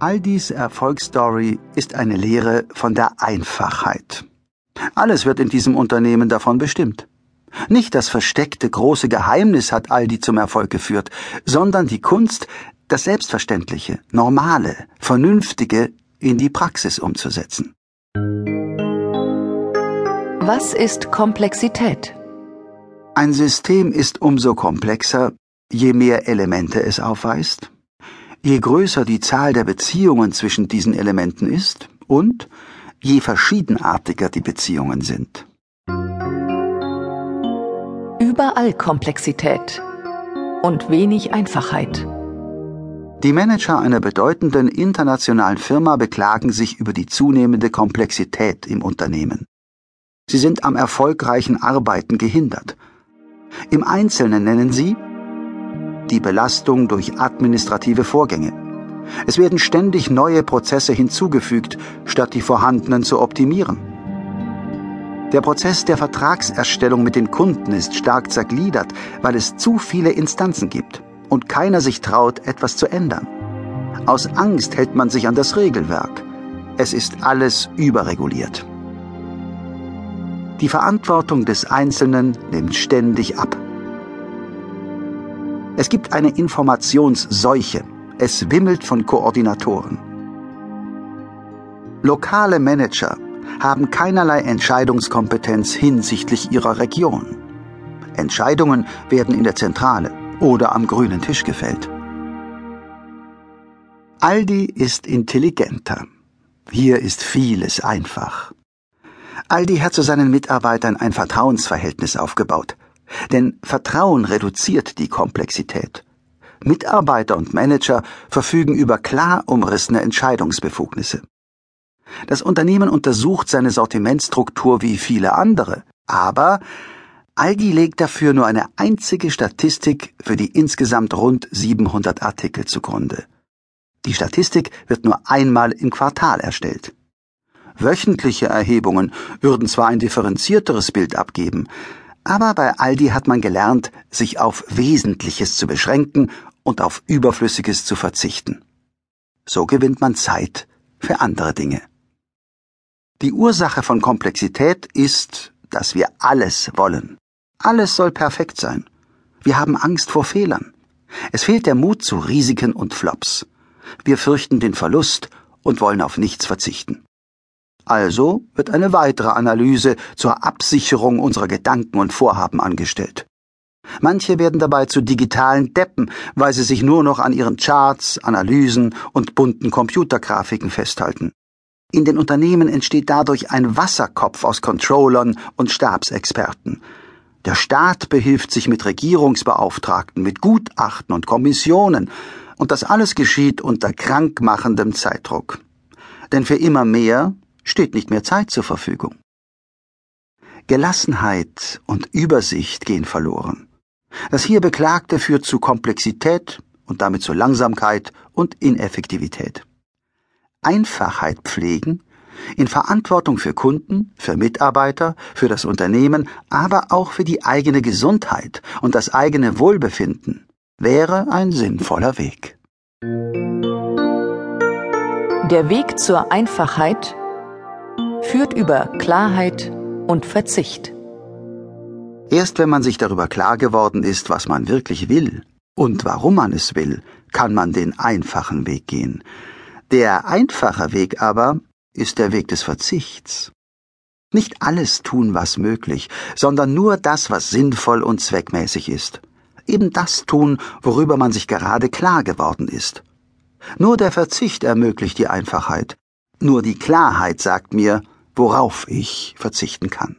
Aldis Erfolgsstory ist eine Lehre von der Einfachheit. Alles wird in diesem Unternehmen davon bestimmt. Nicht das versteckte große Geheimnis hat Aldi zum Erfolg geführt, sondern die Kunst, das Selbstverständliche, Normale, Vernünftige in die Praxis umzusetzen. Was ist Komplexität? Ein System ist umso komplexer, je mehr Elemente es aufweist, je größer die Zahl der Beziehungen zwischen diesen Elementen ist und je verschiedenartiger die Beziehungen sind. Überall Komplexität und wenig Einfachheit. Die Manager einer bedeutenden internationalen Firma beklagen sich über die zunehmende Komplexität im Unternehmen. Sie sind am erfolgreichen Arbeiten gehindert. Im Einzelnen nennen sie die Belastung durch administrative Vorgänge. Es werden ständig neue Prozesse hinzugefügt, statt die vorhandenen zu optimieren. Der Prozess der Vertragserstellung mit den Kunden ist stark zergliedert, weil es zu viele Instanzen gibt und keiner sich traut, etwas zu ändern. Aus Angst hält man sich an das Regelwerk. Es ist alles überreguliert. Die Verantwortung des Einzelnen nimmt ständig ab. Es gibt eine Informationsseuche. Es wimmelt von Koordinatoren. Lokale Manager haben keinerlei Entscheidungskompetenz hinsichtlich ihrer Region. Entscheidungen werden in der Zentrale oder am grünen Tisch gefällt. Aldi ist intelligenter. Hier ist vieles einfach. Aldi hat zu seinen Mitarbeitern ein Vertrauensverhältnis aufgebaut. Denn Vertrauen reduziert die Komplexität. Mitarbeiter und Manager verfügen über klar umrissene Entscheidungsbefugnisse. Das Unternehmen untersucht seine Sortimentstruktur wie viele andere, aber Aldi legt dafür nur eine einzige Statistik für die insgesamt rund 700 Artikel zugrunde. Die Statistik wird nur einmal im Quartal erstellt. Wöchentliche Erhebungen würden zwar ein differenzierteres Bild abgeben, aber bei Aldi hat man gelernt, sich auf Wesentliches zu beschränken und auf Überflüssiges zu verzichten. So gewinnt man Zeit für andere Dinge. Die Ursache von Komplexität ist, dass wir alles wollen. Alles soll perfekt sein. Wir haben Angst vor Fehlern. Es fehlt der Mut zu Risiken und Flops. Wir fürchten den Verlust und wollen auf nichts verzichten. Also wird eine weitere Analyse zur Absicherung unserer Gedanken und Vorhaben angestellt. Manche werden dabei zu digitalen Deppen, weil sie sich nur noch an ihren Charts, Analysen und bunten Computergrafiken festhalten. In den Unternehmen entsteht dadurch ein Wasserkopf aus Controllern und Stabsexperten. Der Staat behilft sich mit Regierungsbeauftragten, mit Gutachten und Kommissionen, und das alles geschieht unter krankmachendem Zeitdruck. Denn für immer mehr steht nicht mehr Zeit zur Verfügung. Gelassenheit und Übersicht gehen verloren. Das hier Beklagte führt zu Komplexität und damit zu Langsamkeit und Ineffektivität. Einfachheit pflegen, in Verantwortung für Kunden, für Mitarbeiter, für das Unternehmen, aber auch für die eigene Gesundheit und das eigene Wohlbefinden, wäre ein sinnvoller Weg. Der Weg zur Einfachheit führt über Klarheit und Verzicht. Erst wenn man sich darüber klar geworden ist, was man wirklich will und warum man es will, kann man den einfachen Weg gehen. Der einfache Weg aber ist der Weg des Verzichts. Nicht alles tun, was möglich, sondern nur das, was sinnvoll und zweckmäßig ist. Eben das tun, worüber man sich gerade klar geworden ist. Nur der Verzicht ermöglicht die Einfachheit. Nur die Klarheit sagt mir, worauf ich verzichten kann.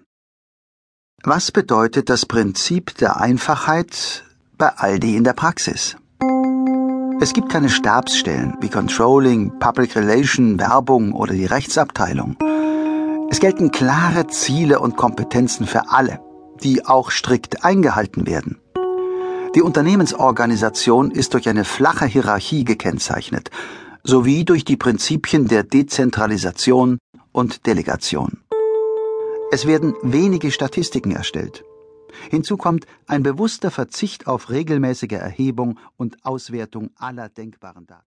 Was bedeutet das Prinzip der Einfachheit bei Aldi in der Praxis? Es gibt keine Stabsstellen wie Controlling, Public Relation, Werbung oder die Rechtsabteilung. Es gelten klare Ziele und Kompetenzen für alle, die auch strikt eingehalten werden. Die Unternehmensorganisation ist durch eine flache Hierarchie gekennzeichnet, sowie durch die Prinzipien der Dezentralisation und Delegation. Es werden wenige Statistiken erstellt. Hinzu kommt ein bewusster Verzicht auf regelmäßige Erhebung und Auswertung aller denkbaren Daten.